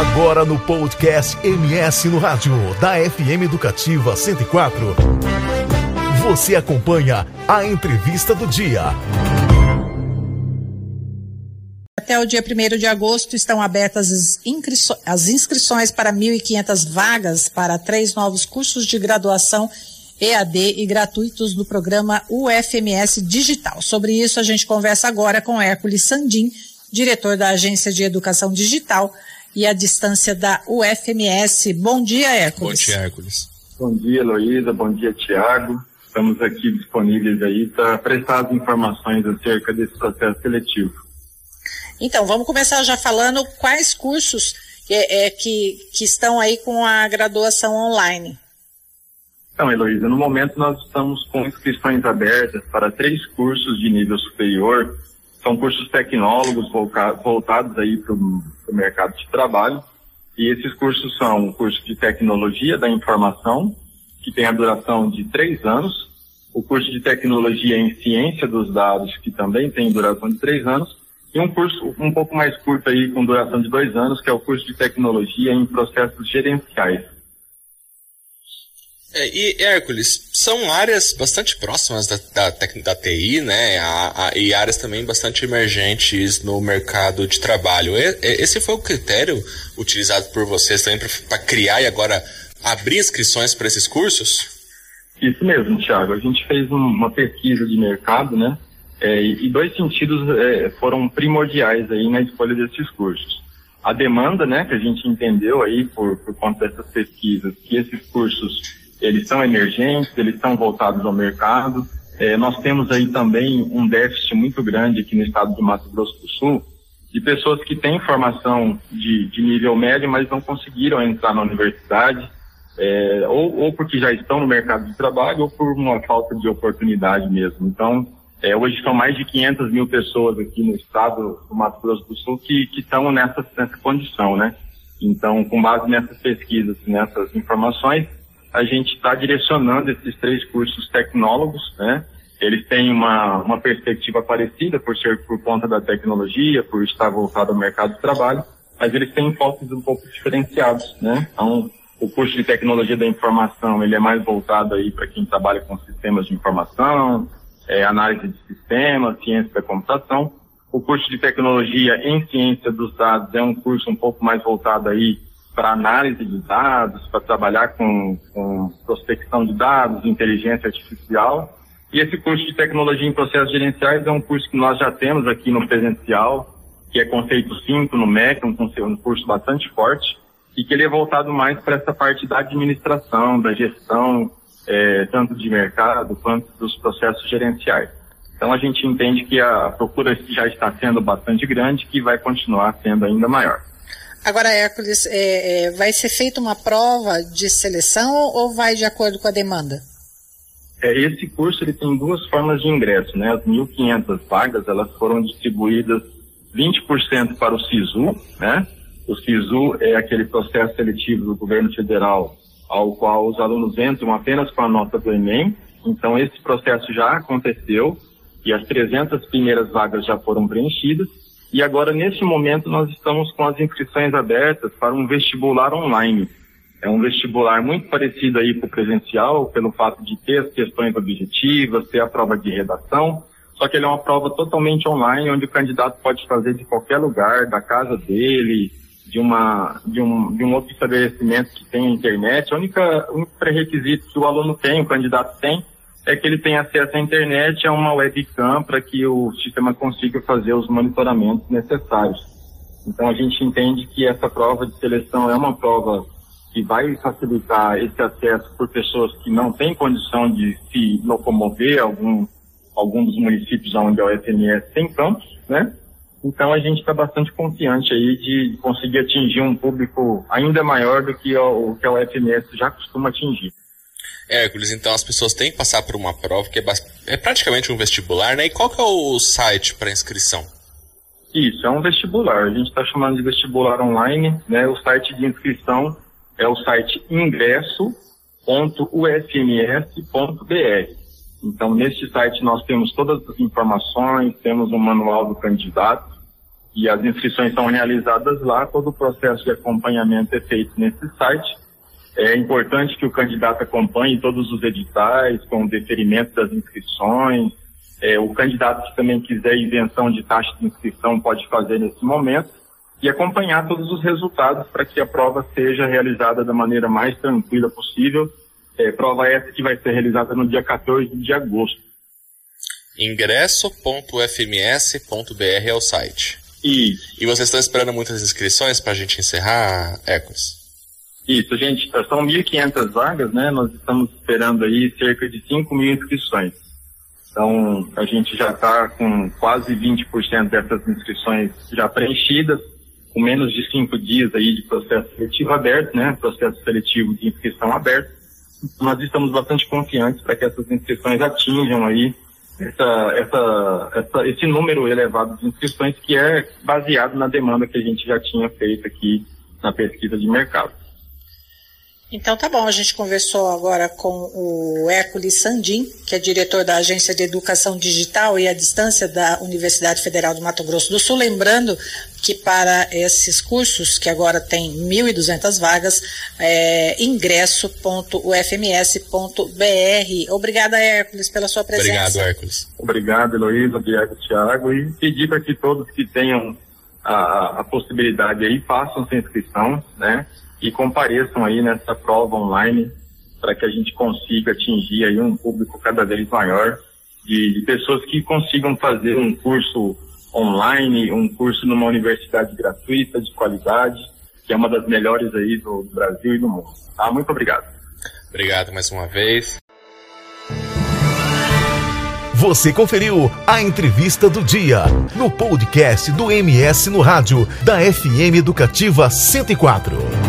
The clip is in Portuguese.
Agora no podcast MS no Rádio, da FM Educativa 104. Você acompanha a entrevista do dia. Até o dia 1 de agosto estão abertas as inscrições para 1.500 vagas para três novos cursos de graduação EAD e gratuitos do programa UFMS Digital. Sobre isso, a gente conversa agora com Hércules Sandim, diretor da Agência de Educação Digital e a distância da UFMS. Bom dia, Hércules. Bom dia, Hércules. Bom dia, Heloísa. Bom dia, Tiago. Estamos aqui disponíveis aí para prestar as informações acerca desse processo seletivo. Então, vamos começar já falando quais cursos é, é, que, que estão aí com a graduação online. Então, Heloísa, no momento nós estamos com inscrições abertas para três cursos de nível superior. São cursos tecnólogos voltados aí para o mercado de trabalho. E esses cursos são o curso de tecnologia da informação, que tem a duração de três anos, o curso de tecnologia em ciência dos dados, que também tem duração de três anos, e um curso um pouco mais curto aí, com duração de dois anos, que é o curso de tecnologia em processos gerenciais. É, e Hércules, são áreas bastante próximas da, da, da TI, né? A, a, e áreas também bastante emergentes no mercado de trabalho. E, esse foi o critério utilizado por vocês também para criar e agora abrir inscrições para esses cursos? Isso mesmo, Thiago. A gente fez um, uma pesquisa de mercado, né? É, e dois sentidos é, foram primordiais aí na escolha desses cursos. A demanda, né, que a gente entendeu aí por, por conta dessas pesquisas, que esses cursos, eles são emergentes, eles são voltados ao mercado. É, nós temos aí também um déficit muito grande aqui no estado do Mato Grosso do Sul, de pessoas que têm formação de, de nível médio, mas não conseguiram entrar na universidade, é, ou, ou porque já estão no mercado de trabalho, ou por uma falta de oportunidade mesmo. Então, é, hoje são mais de 500 mil pessoas aqui no estado do Mato Grosso do Sul que, estão nessa, nessa condição, né? Então, com base nessas pesquisas, nessas informações, a gente está direcionando esses três cursos tecnólogos, né? Eles têm uma, uma perspectiva parecida por ser por conta da tecnologia, por estar voltado ao mercado de trabalho, mas eles têm focos um pouco diferenciados, né? Então, o curso de tecnologia da informação, ele é mais voltado aí para quem trabalha com sistemas de informação, é, análise de sistemas, ciência da computação. O curso de tecnologia em ciência dos dados é um curso um pouco mais voltado aí para análise de dados, para trabalhar com, com prospecção de dados, inteligência artificial. E esse curso de tecnologia em processos gerenciais é um curso que nós já temos aqui no presencial, que é conceito 5 no MEC, um, um curso bastante forte, e que ele é voltado mais para essa parte da administração, da gestão, é, tanto de mercado quanto dos processos gerenciais. Então a gente entende que a procura já está sendo bastante grande que vai continuar sendo ainda maior. Agora, Hércules, é, é, vai ser feita uma prova de seleção ou vai de acordo com a demanda? É, esse curso ele tem duas formas de ingresso, né? As 1.500 vagas elas foram distribuídas 20% para o SISU, né? O SISU é aquele processo seletivo do governo federal ao qual os alunos entram apenas com a nota do Enem. Então, esse processo já aconteceu e as 300 primeiras vagas já foram preenchidas. E agora, nesse momento, nós estamos com as inscrições abertas para um vestibular online. É um vestibular muito parecido aí com o presencial, pelo fato de ter as questões objetivas, ter a prova de redação, só que ele é uma prova totalmente online, onde o candidato pode fazer de qualquer lugar, da casa dele, de, uma, de, um, de um outro estabelecimento que tem internet, a única, o único pré-requisito que o aluno tem, o candidato tem, é que ele tenha acesso à internet a uma webcam para que o sistema consiga fazer os monitoramentos necessários. Então a gente entende que essa prova de seleção é uma prova que vai facilitar esse acesso por pessoas que não têm condição de se locomover algum, algum dos municípios onde a UFMS tem campos, né? Então a gente está bastante confiante aí de conseguir atingir um público ainda maior do que o, que a UFMS já costuma atingir. Hércules, então as pessoas têm que passar por uma prova que é, é praticamente um vestibular, né? E qual que é o site para inscrição? Isso, é um vestibular. A gente está chamando de vestibular online, né? O site de inscrição é o site ingresso.ufms.br. Então, neste site nós temos todas as informações, temos um manual do candidato, E as inscrições são realizadas lá, todo o processo de acompanhamento é feito nesse site. É importante que o candidato acompanhe todos os editais, com o deferimento das inscrições. É, o candidato que também quiser isenção de taxa de inscrição pode fazer nesse momento e acompanhar todos os resultados para que a prova seja realizada da maneira mais tranquila possível. É, prova essa que vai ser realizada no dia 14 de agosto. Ingresso.fms.br é o site. Isso. E vocês estão esperando muitas inscrições para a gente encerrar, Hércules? Isso, gente, são 1.500 vagas, né? Nós estamos esperando aí cerca de 5 mil inscrições. Então, a gente já está com quase 20% dessas inscrições já preenchidas, com menos de cinco dias aí de processo seletivo aberto, né? Processo seletivo de inscrição aberto. Nós estamos bastante confiantes para que essas inscrições atinjam aí essa, essa, essa, esse número elevado de inscrições que é baseado na demanda que a gente já tinha feito aqui na pesquisa de mercado. Então tá bom, a gente conversou agora com o Hércules Sandim, que é diretor da Agência de Educação Digital e à Distância da Universidade Federal do Mato Grosso do Sul. Lembrando que para esses cursos, que agora tem 1.200 vagas, é ingresso.ufms.br. Obrigada, Hércules, pela sua presença. Obrigado, Hércules. Obrigado, Heloísa, obrigado, Tiago, e pedir para que todos que tenham a, a possibilidade aí façam sua inscrição, né? E compareçam aí nessa prova online para que a gente consiga atingir aí um público cada vez maior de, de, pessoas que consigam fazer um curso online, um curso numa universidade gratuita, de qualidade, que é uma das melhores aí do Brasil e do mundo. Tá? Muito obrigado. Obrigado mais uma vez. Você conferiu a entrevista do dia no podcast do MS no Rádio, da FM Educativa 104.